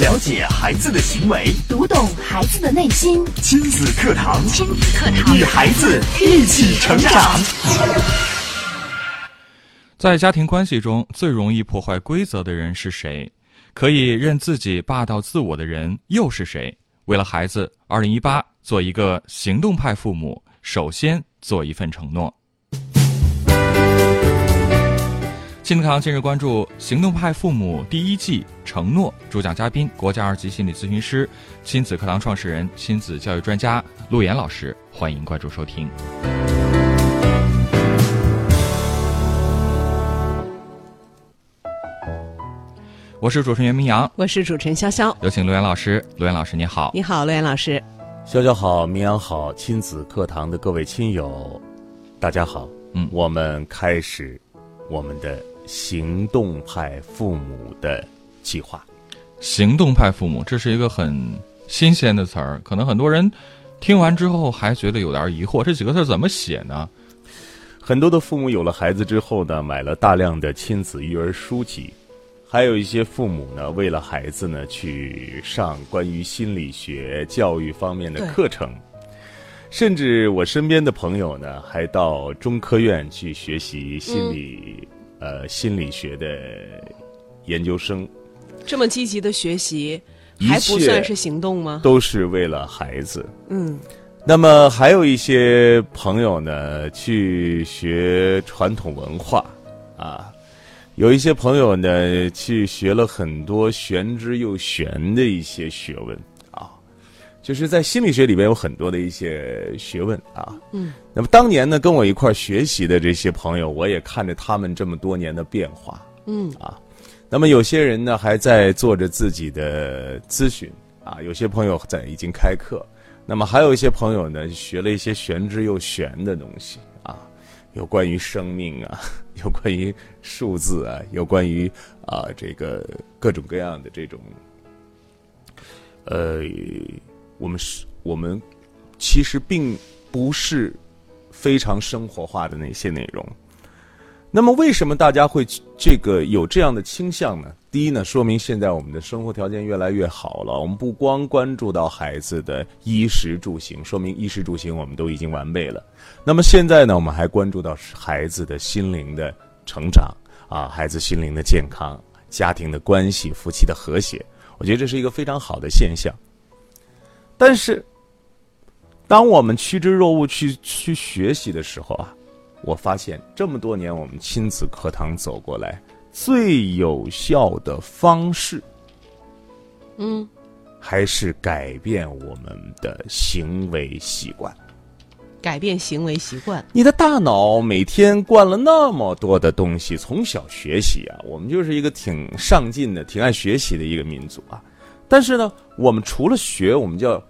了解孩子的行为，读懂孩子的内心。亲子课堂，亲子课堂，与孩子一起成长。在家庭关系中，最容易破坏规则的人是谁？可以任自己霸道自我的人又是谁？为了孩子，二零一八，做一个行动派父母，首先做一份承诺。亲子堂今日关注《行动派父母》第一季承诺，主讲嘉宾国家二级心理咨询师、亲子课堂创始人、亲子教育专家陆岩老师，欢迎关注收听。我是主持人袁明阳，我是主持人潇潇，有请陆岩老师。陆岩老师，你好！你好，陆岩老师。潇潇好，明阳好，亲子课堂的各位亲友，大家好。嗯，我们开始我们的。行动派父母的计划，行动派父母，这是一个很新鲜的词儿，可能很多人听完之后还觉得有点疑惑，这几个字怎么写呢？很多的父母有了孩子之后呢，买了大量的亲子育儿书籍，还有一些父母呢，为了孩子呢，去上关于心理学教育方面的课程，甚至我身边的朋友呢，还到中科院去学习心理。呃，心理学的研究生，这么积极的学习，还不算是行动吗？都是为了孩子。嗯，那么还有一些朋友呢，去学传统文化啊，有一些朋友呢，去学了很多玄之又玄的一些学问。就是在心理学里边有很多的一些学问啊，嗯，那么当年呢跟我一块儿学习的这些朋友，我也看着他们这么多年的变化，嗯。啊，那么有些人呢还在做着自己的咨询啊，有些朋友在已经开课，那么还有一些朋友呢学了一些玄之又玄的东西啊，有关于生命啊，有关于数字啊，有关于啊这个各种各样的这种，呃。我们是，我们其实并不是非常生活化的那些内容。那么，为什么大家会这个有这样的倾向呢？第一呢，说明现在我们的生活条件越来越好了。我们不光关注到孩子的衣食住行，说明衣食住行我们都已经完备了。那么现在呢，我们还关注到孩子的心灵的成长啊，孩子心灵的健康，家庭的关系，夫妻的和谐。我觉得这是一个非常好的现象。但是，当我们趋之若鹜去去学习的时候啊，我发现这么多年我们亲子课堂走过来，最有效的方式，嗯，还是改变我们的行为习惯。改变行为习惯。你的大脑每天灌了那么多的东西，从小学习啊，我们就是一个挺上进的、挺爱学习的一个民族啊。但是呢，我们除了学，我们叫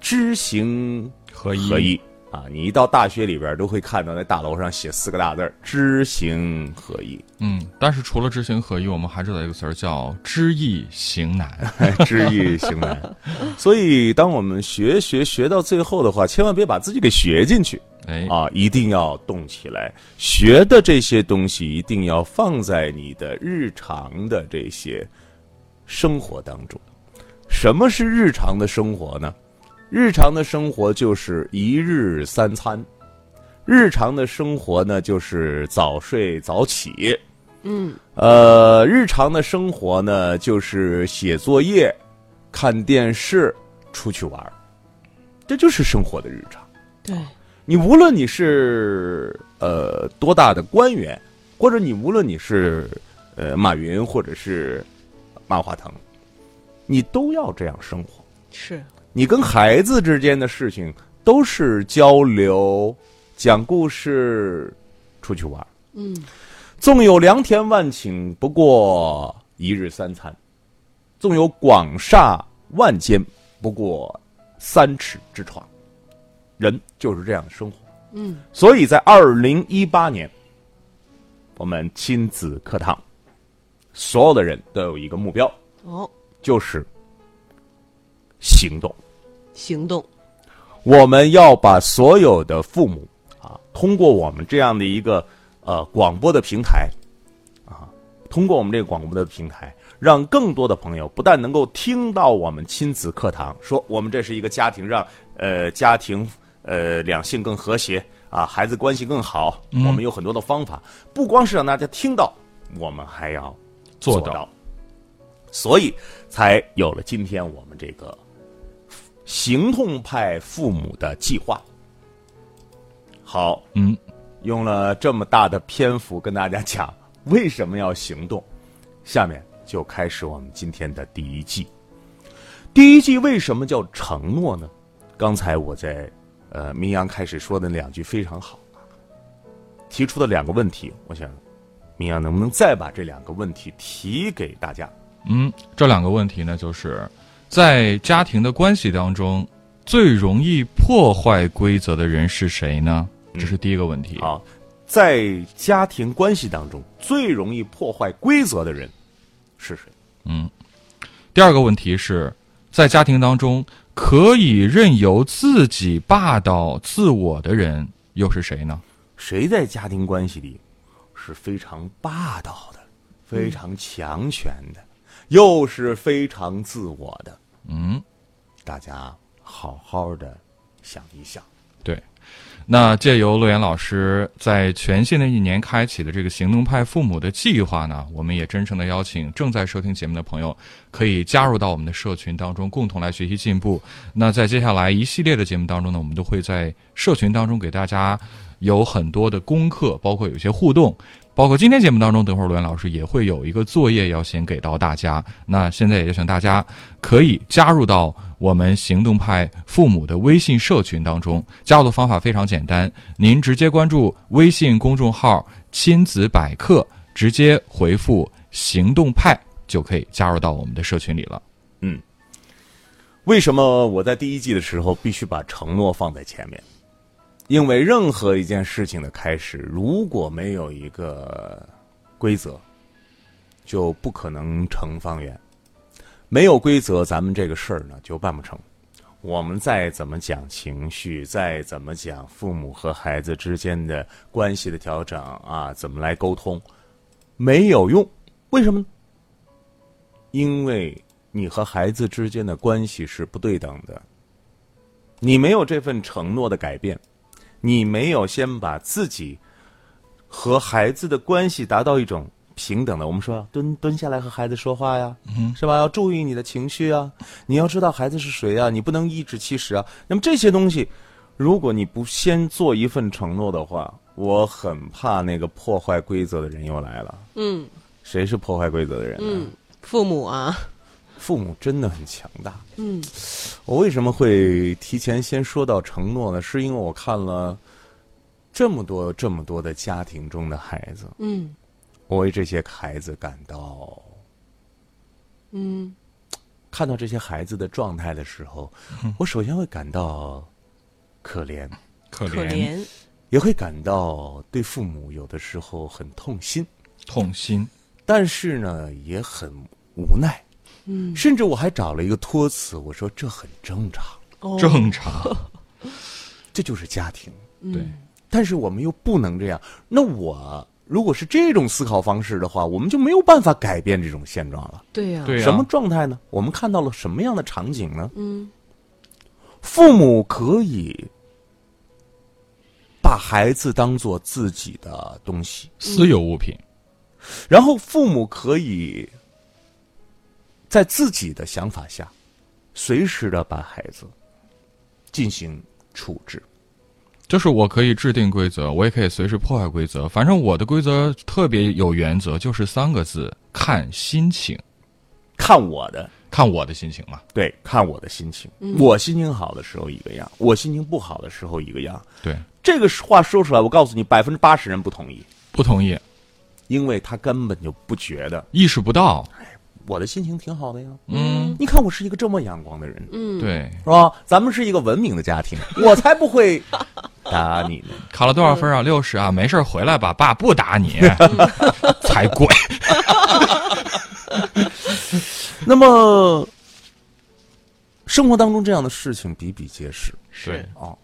知行合一。合一啊！你一到大学里边，都会看到那大楼上写四个大字儿“知行合一”。嗯，但是除了知行合一，我们还知道一个词儿叫“知易行难”。知易行难。所以，当我们学学学到最后的话，千万别把自己给学进去。哎啊，一定要动起来。学的这些东西，一定要放在你的日常的这些生活当中。什么是日常的生活呢？日常的生活就是一日三餐，日常的生活呢就是早睡早起，嗯，呃，日常的生活呢就是写作业、看电视、出去玩这就是生活的日常。对，你无论你是呃多大的官员，或者你无论你是呃马云或者是马化腾。你都要这样生活，是你跟孩子之间的事情都是交流、讲故事、出去玩。嗯，纵有良田万顷，不过一日三餐；纵有广厦万间，不过三尺之床。人就是这样的生活。嗯，所以在二零一八年，我们亲子课堂，所有的人都有一个目标。哦。就是行动，行动。我们要把所有的父母啊，通过我们这样的一个呃广播的平台啊，通过我们这个广播的平台，让更多的朋友不但能够听到我们亲子课堂，说我们这是一个家庭，让呃家庭呃两性更和谐啊，孩子关系更好，我们有很多的方法，不光是让大家听到，我们还要做到到，所以才有了今天我们这个行动派父母的计划。好，嗯，用了这么大的篇幅跟大家讲为什么要行动，下面就开始我们今天的第一季。第一季为什么叫承诺呢？刚才我在呃明阳开始说的那两句非常好，提出的两个问题，我想明阳能不能再把这两个问题提给大家？嗯，这两个问题呢，就是在家庭的关系当中，最容易破坏规则的人是谁呢？这是第一个问题。好，在家庭关系当中，最容易破坏规则的人是谁？嗯第二个问题是，在家庭当中可以任由自己霸道自我的人又是谁呢？谁在家庭关系里是非常霸道的、非常强权的，又是非常自我的？嗯，大家好好的想一想。对。那借由陆岩老师在全新的一年开启的这个行动派父母的计划呢，我们也真诚的邀请正在收听节目的朋友，可以加入到我们的社群当中，共同来学习进步。那在接下来一系列的节目当中呢，我们都会在社群当中给大家有很多的功课，包括有些互动。包括今天节目当中，等会儿罗源老师也会有一个作业要先给到大家。那现在也就请大家可以加入到我们行动派父母的微信社群当中。加入的方法非常简单，您直接关注微信公众号“亲子百科”，直接回复“行动派”就可以加入到我们的社群里了。嗯为什么我在第一季的时候必须把承诺放在前面？因为任何一件事情的开始，如果没有一个规则，就不可能成方圆。没有规则，咱们这个事儿呢就办不成。我们再怎么讲情绪，再怎么讲父母和孩子之间的关系的调整啊，怎么来沟通，没有用。为什么呢？因为你和孩子之间的关系是不对等的。你没有这份承诺的改变，你没有先把自己和孩子的关系达到一种平等的。我们说蹲蹲下来和孩子说话呀，是吧？要注意你的情绪啊，你要知道孩子是谁啊，你不能颐指气使啊。那么这些东西，如果你不先做一份承诺的话，我很怕那个破坏规则的人又来了。嗯谁是破坏规则的人呢？嗯，父母啊，父母真的很强大。嗯我为什么会提前先说到承诺呢？是因为我看了这么多这么多的家庭中的孩子，嗯我为这些孩子感到，嗯看到这些孩子的状态的时候，我首先会感到可怜，可可怜，也会感到对父母有的时候很痛心，痛心。但是呢，也很无奈。嗯甚至我还找了一个托词，我说这很正常，哦正常，这就是家庭。对，但是我们又不能这样。那我如果是这种思考方式的话，我们就没有办法改变这种现状了。对呀，对呀、什么状态呢？我们看到了什么样的场景呢？嗯父母可以把孩子当做自己的东西，私有物品？然后父母可以在自己的想法下，随时的把孩子进行处置。就是我可以制定规则，我也可以随时破坏规则。反正我的规则特别有原则，就是三个字：看心情，看我的，看我的心情嘛。对，看我的心情。我心情好的时候一个样，我心情不好的时候一个样。对，这个话说出来，我告诉你，百分之八十人不同意，不同意，因为他根本就不觉得意识不到。我的心情挺好的呀。嗯，你看我是一个这么阳光的人，嗯，对，是吧？咱们是一个文明的家庭，我才不会 打你呢。考了多少分啊？六十啊，没事儿回来吧，爸不打你，才怪。那么，生活当中这样的事情比比皆是是啊。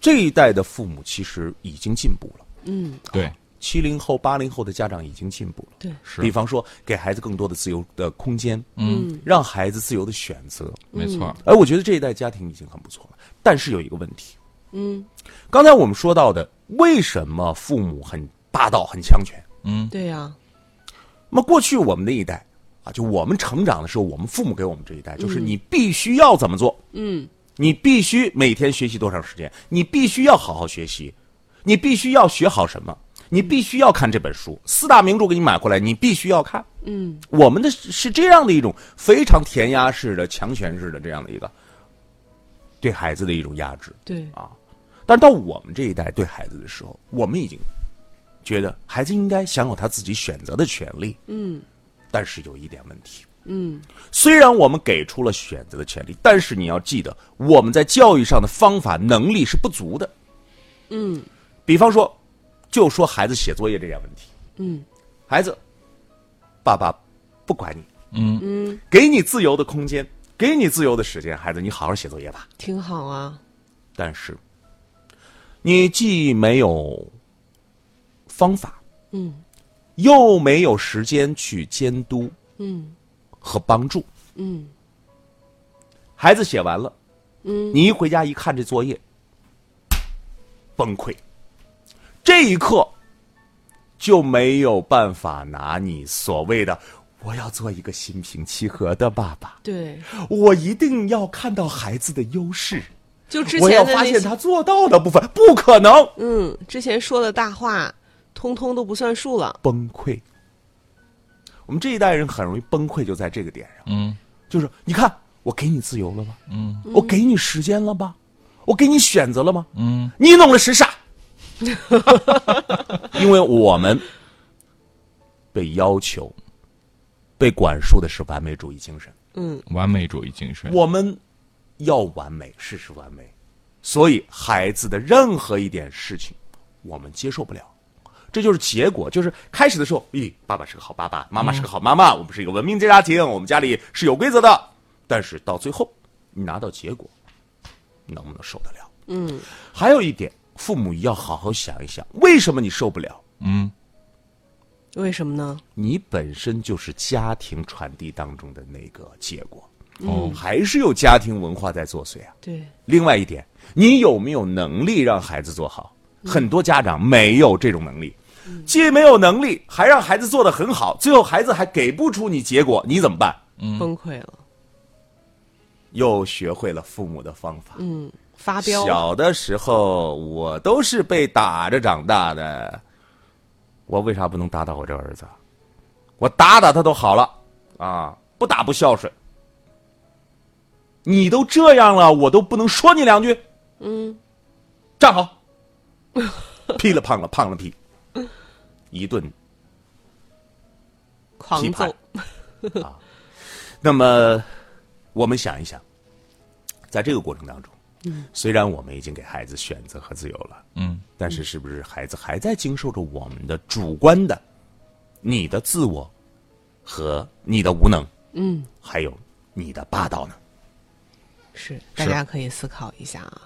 这一代的父母其实已经进步了。嗯对，七零后、八零后的家长已经进步了。对，是比方说，给孩子更多的自由的空间，嗯，让孩子自由的选择。没错，而我觉得这一代家庭已经很不错了。但是有一个问题，嗯，刚才我们说到的，为什么父母很霸道、很强权？嗯，对呀、那么过去我们那一代啊，就我们成长的时候，我们父母给我们这一代，就是你必须要怎么做？嗯，你必须每天学习多长时间？你必须要好好学习，你必须要学好什么？你必须要看这本书，四大名著给你买回来，你必须要看。嗯，我们的是是这样的一种非常填鸭式的、强权式的这样的一个对孩子的一种压制。对，啊，但是到我们这一代对孩子的时候，我们已经觉得孩子应该享有他自己选择的权利。嗯但是有一点问题，嗯，虽然我们给出了选择的权利，但是你要记得，我们在教育上的方法能力是不足的。嗯比方说，就说孩子写作业这点问题，嗯孩子，爸爸不管你，嗯嗯，给你自由的空间，给你自由的时间，孩子，你好好写作业吧。挺好啊。但是，你既没有方法，嗯又没有时间去监督嗯和帮助。嗯孩子写完了，嗯，你一回家一看这作业，崩溃。这一刻就没有办法拿你所谓的“我要做一个心平气和的爸爸”，对，我一定要看到孩子的优势，就之我要前发现他做到的部分，不可能嗯，之前说的大话，通通都不算数了。崩溃。我们这一代人很容易崩溃，就在这个点上。嗯就是你看，我给你自由了吧？嗯我给你时间了吧？我给你选择了吗？嗯你弄了是啥？因为我们被要求、被管束的是完美主义精神，嗯完美主义精神。我们要完美，事事完美，所以孩子的任何一点事情，我们接受不了。这就是结果，就是开始的时候，咦，爸爸是个好爸爸，妈妈是个好妈妈，我们是一个文明的家庭，我们家里是有规则的。但是到最后，你拿到结果，能不能受得了？嗯还有一点，父母要好好想一想，为什么你受不了？嗯为什么呢？你本身就是家庭传递当中的那个结果，哦还是有家庭文化在作祟啊。对，另外一点，你有没有能力让孩子做好？很多家长没有这种能力，既没有能力，还让孩子做得很好，最后孩子还给不出你结果，你怎么办？崩溃了。又学会了父母的方法。嗯，发飙。小的时候，我都是被打着长大的，我为啥不能打打我这儿子？我打打他都好了啊，不打不孝顺。你都这样了，我都不能说你两句。嗯站好，劈了胖了，胖了劈，一顿狂揍。那么，我们想一想，在这个过程当中，虽然我们已经给孩子选择和自由了，嗯但是是不是孩子还在经受着我们的主观的、你的自我和你的无能，嗯，还有你的霸道呢？是，大家可以思考一下啊。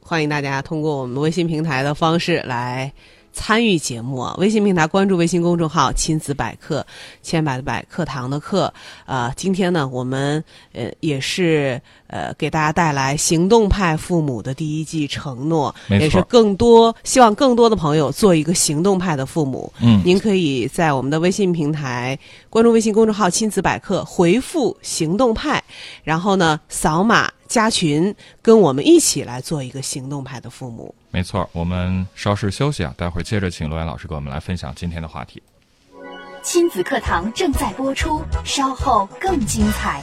欢迎大家通过我们微信平台的方式来参与节目啊。微信平台关注微信公众号“亲子百科”，千百的百课堂的课。啊，今天呢，我们呃也是呃给大家带来行动派父母的第一季承诺，也是更多希望更多的朋友做一个行动派的父母。嗯您可以在我们的微信平台关注微信公众号“亲子百科”，回复“行动派”，然后呢扫码加群，跟我们一起来做一个行动派的父母。没错，我们稍事休息啊，待会儿接着请罗岩老师给我们来分享今天的话题。亲子课堂正在播出，稍后更精彩。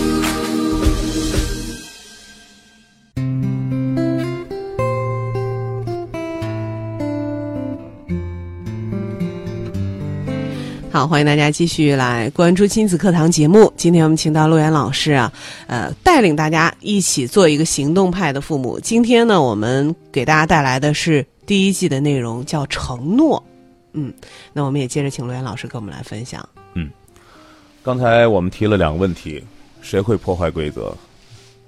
好，欢迎大家继续来关注亲子课堂节目。今天我们请到陆岩老师啊，呃，带领大家一起做一个行动派的父母。今天呢，我们给大家带来的是第一季的内容，叫承诺。嗯，那我们也接着请陆岩老师跟我们来分享。嗯刚才我们提了两个问题：谁会破坏规则？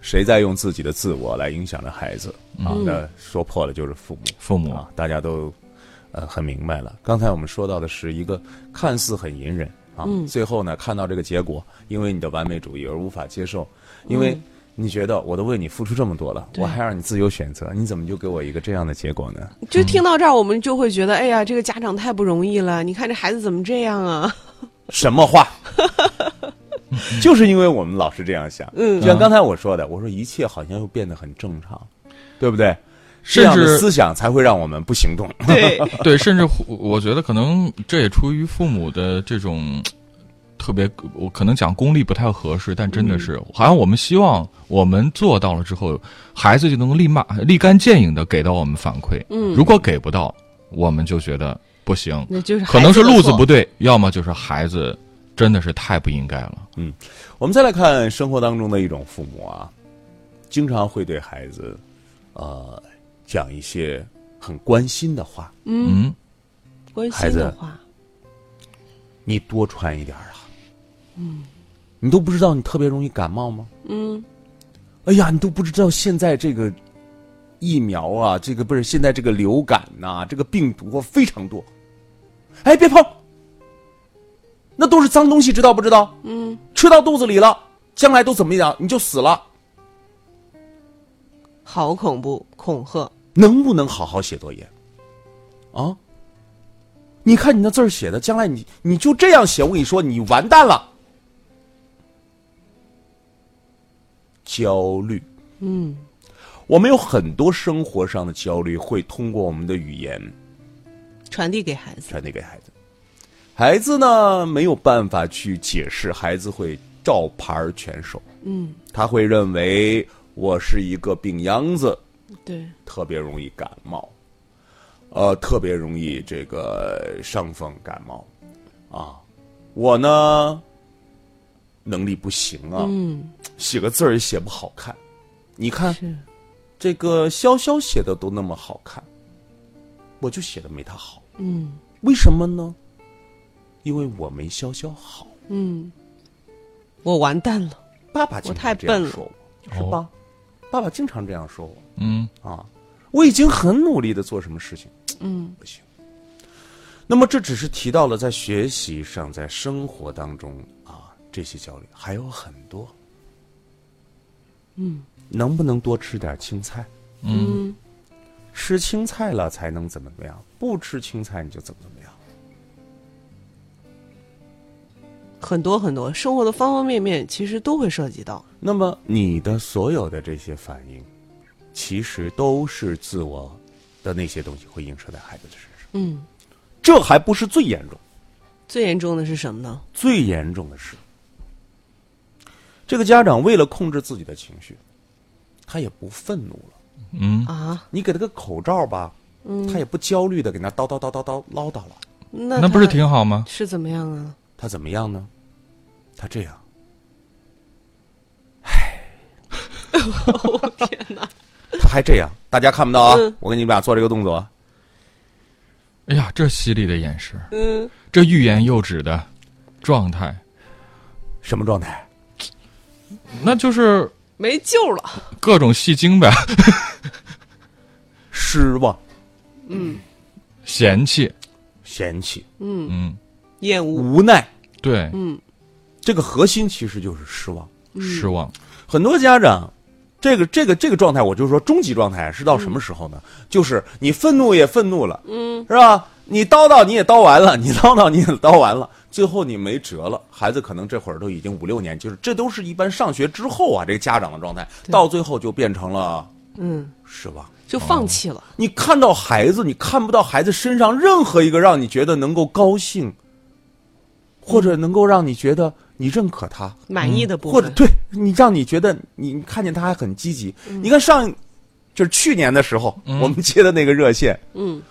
谁在用自己的自我来影响着孩子？啊，那说破了就是父母。父母啊，大家都呃很明白了。刚才我们说到的是一个看似很隐忍啊，最后呢看到这个结果，因为你的完美主义而无法接受，因为你觉得我都为你付出这么多了，我还让你自由选择，你怎么就给我一个这样的结果呢？就听到这儿，我们就会觉得，哎呀，这个家长太不容易了。你看这孩子怎么这样啊？什么话？就是因为我们老是这样想，嗯就像刚才我说的，我说一切好像又变得很正常，对不对？这甚至思想才会让我们不行动。对，对，甚至我觉得可能这也出于父母的这种特别，我可能讲功利不太合适，但真的是，好像我们希望我们做到了之后，孩子就能够立马立竿见影的给到我们反馈。嗯如果给不到，我们就觉得不行，那就是可能是路子不对。要么就是孩子真的是太不应该了。嗯我们再来看生活当中的一种父母啊，经常会对孩子，呃，讲一些很关心的话。嗯，关孩子心的话，你多穿一点啊。嗯，你都不知道你特别容易感冒吗？嗯，哎呀，你都不知道现在这个疫苗啊，这个不是现在这个流感呐、这个病毒啊非常多。哎，别碰，那都是脏东西，知道不知道？嗯，吃到肚子里了，将来都怎么样？你就死了。好恐怖，恐吓。能不能好好写作业？啊？你看你那字儿写的，将来你你就这样写，我跟你说，你完蛋了。焦虑，嗯，我们有很多生活上的焦虑，会通过我们的语言传递给孩子。传递给孩子。孩子呢没有办法去解释，孩子会照牌儿全收。嗯，他会认为我是一个病秧子，对，特别容易感冒，呃，特别容易这个伤风感冒，啊，我呢能力不行啊，嗯，写个字儿也写不好看，你看，这个潇潇写的都那么好看，我就写的没他好，嗯。为什么呢？因为我没潇潇好，嗯，我完蛋了。爸爸经我太常这样笨了，是吧？爸爸经常这样说我。嗯，啊，我已经很努力的做什么事情，嗯不行。那么这只是提到了在学习上，在生活当中啊这些焦虑还有很多。嗯能不能多吃点青菜？嗯吃青菜了才能怎么怎么样？不吃青菜你就怎么怎么样？很多很多生活的方方面面，其实都会涉及到。那么你的所有的这些反应，其实都是自我的那些东西会映射在孩子的身上。嗯，这还不是最严重。最严重的是什么呢？最严重的是，这个家长为了控制自己的情绪，他也不愤怒了。嗯，啊，你给他个口罩吧，他也不焦虑的给那叨叨叨叨叨唠叨了。那那不是挺好吗？是怎么样啊？他怎么样呢？他这样，天哪！他还这样，大家看不到啊！嗯我给你们俩做这个动作啊，哎呀，这犀利的眼神，嗯，这欲言又止的状态，什么状态？那就是没救了。各种戏精呗，失望、嗯嫌弃，嫌弃、嗯，嗯，厌恶。无奈，对，嗯这个核心其实就是失望。失望，很多家长，这个这个这个状态，我就说终极状态是到什么时候呢？就是你愤怒也愤怒了，嗯，是吧？你叨叨你也叨完了，你叨叨你也叨完了，最后你没辙了。孩子可能这会儿都已经五六年，就是这都是一般上学之后啊，这个家长的状态，到最后就变成了嗯，失望。就放弃了。你看到孩子，你看不到孩子身上任何一个让你觉得能够高兴，或者能够让你觉得你认可他，满意的部分。或者对你让你觉得你你看见他还很积极。你看上就是去年的时候，我们接的那个热线，嗯，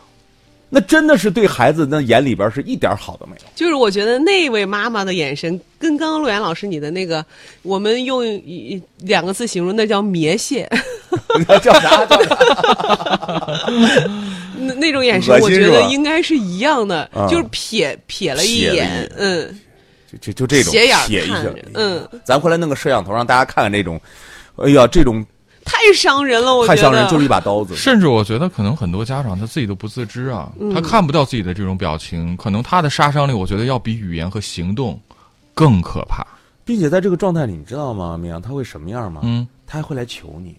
那真的是对孩子那眼里边是一点好都没有。就是我觉得那位妈妈的眼神，跟刚刚陆岩老师你的那个，我们用一两个字形容，那叫瞥瞥。叫啥？叫啥？那那种眼神，我觉得应该是一样的，就是瞥瞥了一眼，嗯，就就就这种斜眼瞥一下，嗯，咱回来弄个摄像头，让大家看看这种，哎呀，这种 太伤人了，我太伤人，就是一把刀子。甚至我觉得，可能很多家长他自己都不自知啊，他看不到自己的这种表情，可能他的杀伤力，我觉得要比语言和行动更可怕。并且在这个状态里，你知道吗，明阳他会什么样吗？嗯，他还会来求你，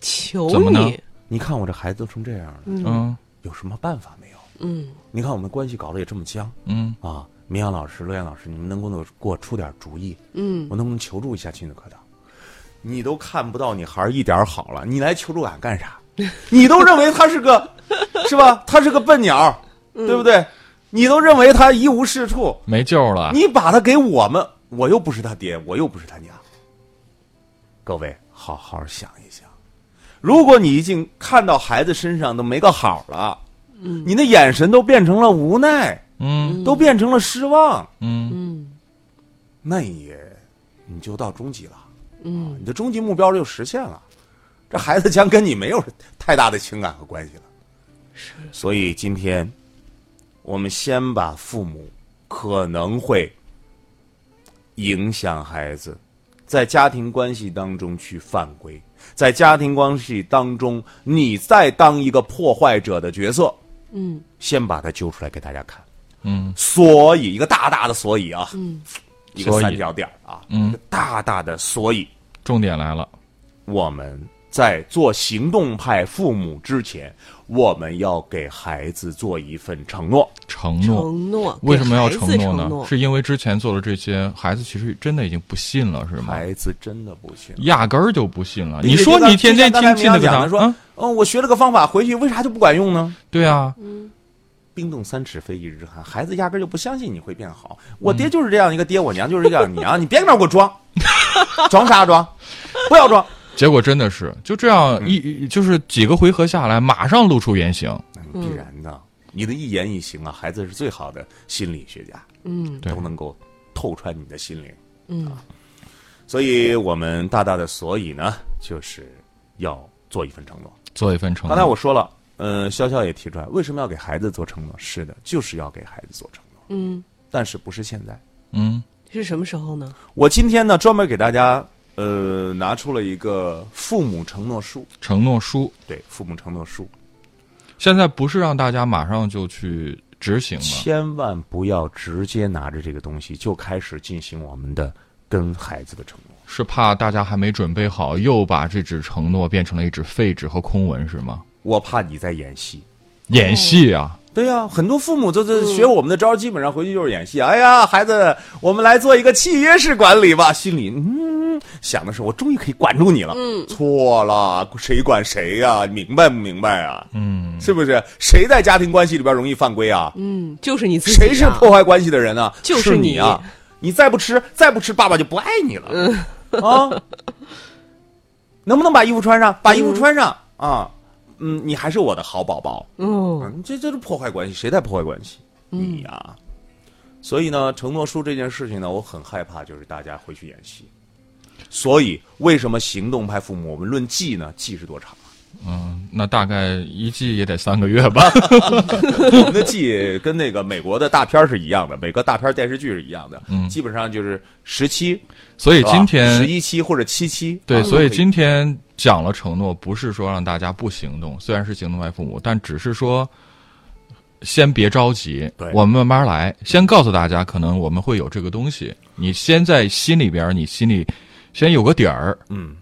求你。你看我这孩子都成这样了，嗯，有什么办法没有？嗯，你看我们关系搞得也这么僵，嗯啊，明阳老师、乐阳老师，你们能不能给我出点主意？嗯，我能不能求助一下亲子课堂？你都看不到你孩儿一点好了，你来求助俺干啥？你都认为他是个，是吧？他是个笨鸟，对不对？你都认为他一无是处，没救了。你把他给我们，我又不是他爹，我又不是他娘。各位，好好想一想。如果你已经看到孩子身上都没个好了，嗯，你的眼神都变成了无奈，嗯，都变成了失望，嗯。嗯，那也你就到终极了，嗯，你的终极目标就实现了，这孩子将跟你没有太大的情感和关系了，是。所以今天，我们先把父母可能会影响孩子在家庭关系当中去犯规。在家庭关系当中，你再当一个破坏者的角色，嗯，先把它揪出来给大家看，嗯，所以一个大大的所以啊，嗯，一个三角点啊，嗯，大大的所以，重点来了，我们在做行动派父母之前，我们要给孩子做一份承诺，承诺，承诺，为什么要承诺呢？是因为之前做了这些，孩子其实真的已经不信了，是吗？孩子真的不信，压根儿就不信了。你说你天天听听那个说，嗯，我学了个方法，回去为啥就不管用呢？对啊，嗯，冰冻三尺非一日之寒，孩子压根就不相信你会变好。我爹就是这样一个爹，我娘就是这样娘，你别搁那给我装，装啥装？不要装。结果真的是就这样一就是几个回合下来，马上露出原形。那必然的，你的一言一行啊，孩子是最好的心理学家，嗯，都能够透穿你的心灵，嗯。所以我们大大的所以呢，就是要做一份承诺，做一份承诺。刚才我说了，呃，潇潇也提出来，为什么要给孩子做承诺？是的，就是要给孩子做承诺。嗯，但是不是现在？嗯，是什么时候呢？我今天呢，专门给大家。呃，拿出了一个父母承诺书，承诺书，对，父母承诺书。现在不是让大家马上就去执行吗？千万不要直接拿着这个东西就开始进行我们的跟孩子的承诺，是怕大家还没准备好，又把这纸承诺变成了一纸废纸和空文，是吗？我怕你在演戏，演戏啊。对呀，很多父母都是学我们的招，基本上回去就是演戏。哎呀，孩子，我们来做一个契约式管理吧。心里嗯想的是，我终于可以管住你了。嗯，错了，谁管谁呀？明白不明白啊？嗯，是不是？谁在家庭关系里边容易犯规啊？嗯，就是你自己。谁是破坏关系的人呢？就是你啊！你再不吃，再不吃，爸爸就不爱你了。嗯啊，能不能把衣服穿上？把衣服穿上啊！嗯，你还是我的好宝宝。嗯，这这是破坏关系，谁在破坏关系？你呀。所以呢，承诺书这件事情呢，我很害怕，就是大家回去演戏。所以，为什么行动派父母我们论季呢？季是多长？嗯，那大概一季也得三个月吧。我们的季跟那个美国的大片是一样的，美国大片电视剧是一样的。嗯，基本上就是十七。所以今天十一期或者七期。对，所以今天讲了承诺，不是说让大家不行动，虽然是行动派父母，但只是说先别着急，我们慢慢来。先告诉大家，可能我们会有这个东西，你先在心里边，你心里先有个底儿。嗯，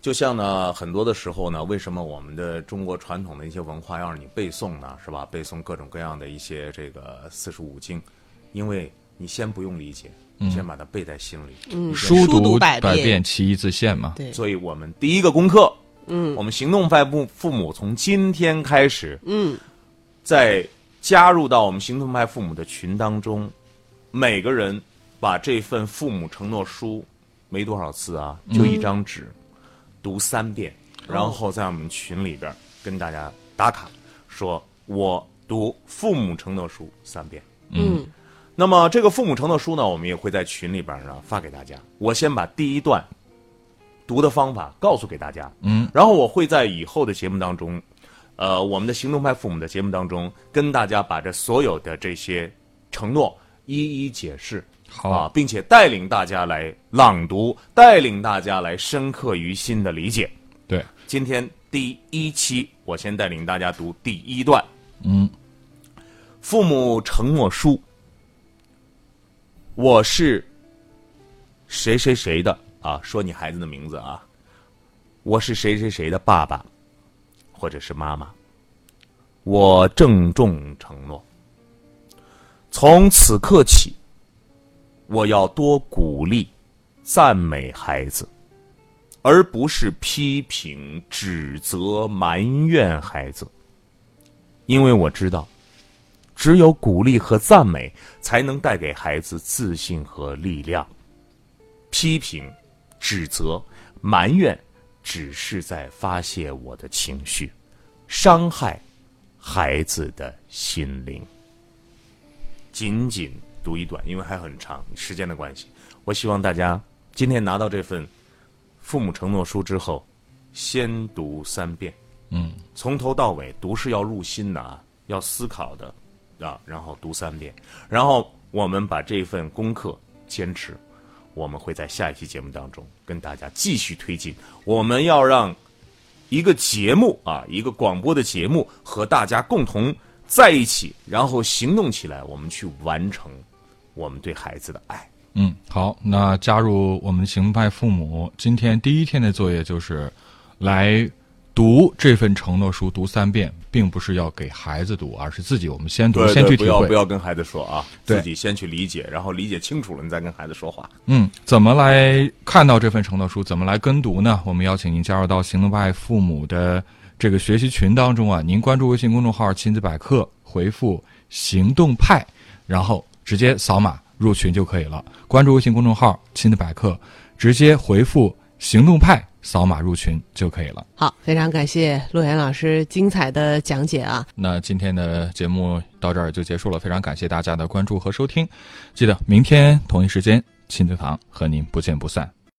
就像呢，很多的时候呢，为什么我们的中国传统的一些文化要让你背诵呢？是吧？背诵各种各样的一些这个四书五经，因为你先不用理解。你先把它背在心里，嗯，书读百遍，其义自现嘛。对，所以我们第一个功课，嗯，我们行动派父父母从今天开始，嗯，在加入到我们行动派父母的群当中，每个人把这份父母承诺书，没多少次啊，就一张纸，读三遍，然后在我们群里边跟大家打卡，说我读父母承诺书三遍。嗯，那么这个父母承诺书呢，我们也会在群里边呢发给大家。我先把第一段读的方法告诉给大家，嗯，然后我会在以后的节目当中，呃，我们的行动派父母的节目当中，跟大家把这所有的这些承诺一一解释。好啊，并且带领大家来朗读，带领大家来深刻于心的理解。对，今天第一期，我先带领大家读第一段。嗯，父母承诺书。我是谁谁谁的啊？说你孩子的名字啊。我是谁谁谁的爸爸，或者是妈妈。我郑重承诺，从此刻起，我要多鼓励、赞美孩子，而不是批评、指责、埋怨孩子。因为我知道，只有鼓励和赞美，才能带给孩子自信和力量。批评、指责、埋怨，只是在发泄我的情绪，伤害孩子的心灵。仅仅读一段，因为还很长，时间的关系，我希望大家今天拿到这份父母承诺书之后，先读三遍。嗯，从头到尾读是要入心的啊，要思考的啊，然后读三遍，然后我们把这份功课坚持，我们会在下一期节目当中跟大家继续推进。我们要让一个节目啊，一个广播的节目和大家共同在一起，然后行动起来，我们去完成我们对孩子的爱。嗯，好，那加入我们行动派父母，今天第一天的作业就是来读这份承诺书，读三遍，并不是要给孩子读，而是自己我们先读，先去不体会。要不要跟孩子说啊，自己先去理解，然后理解清楚了，你再跟孩子说话。嗯，怎么来看到这份承诺书？怎么来跟读呢？我们邀请您加入到行动派父母的这个学习群当中啊。您关注微信公众号“亲子百科”，回复“行动派”，然后直接扫码入群就可以了。关注微信公众号“亲子百科”，直接回复“行动派”，扫码入群就可以了。好，非常感谢陆岩老师精彩的讲解啊！那今天的节目到这儿就结束了，非常感谢大家的关注和收听。记得明天同一时间，亲子堂和您不见不散。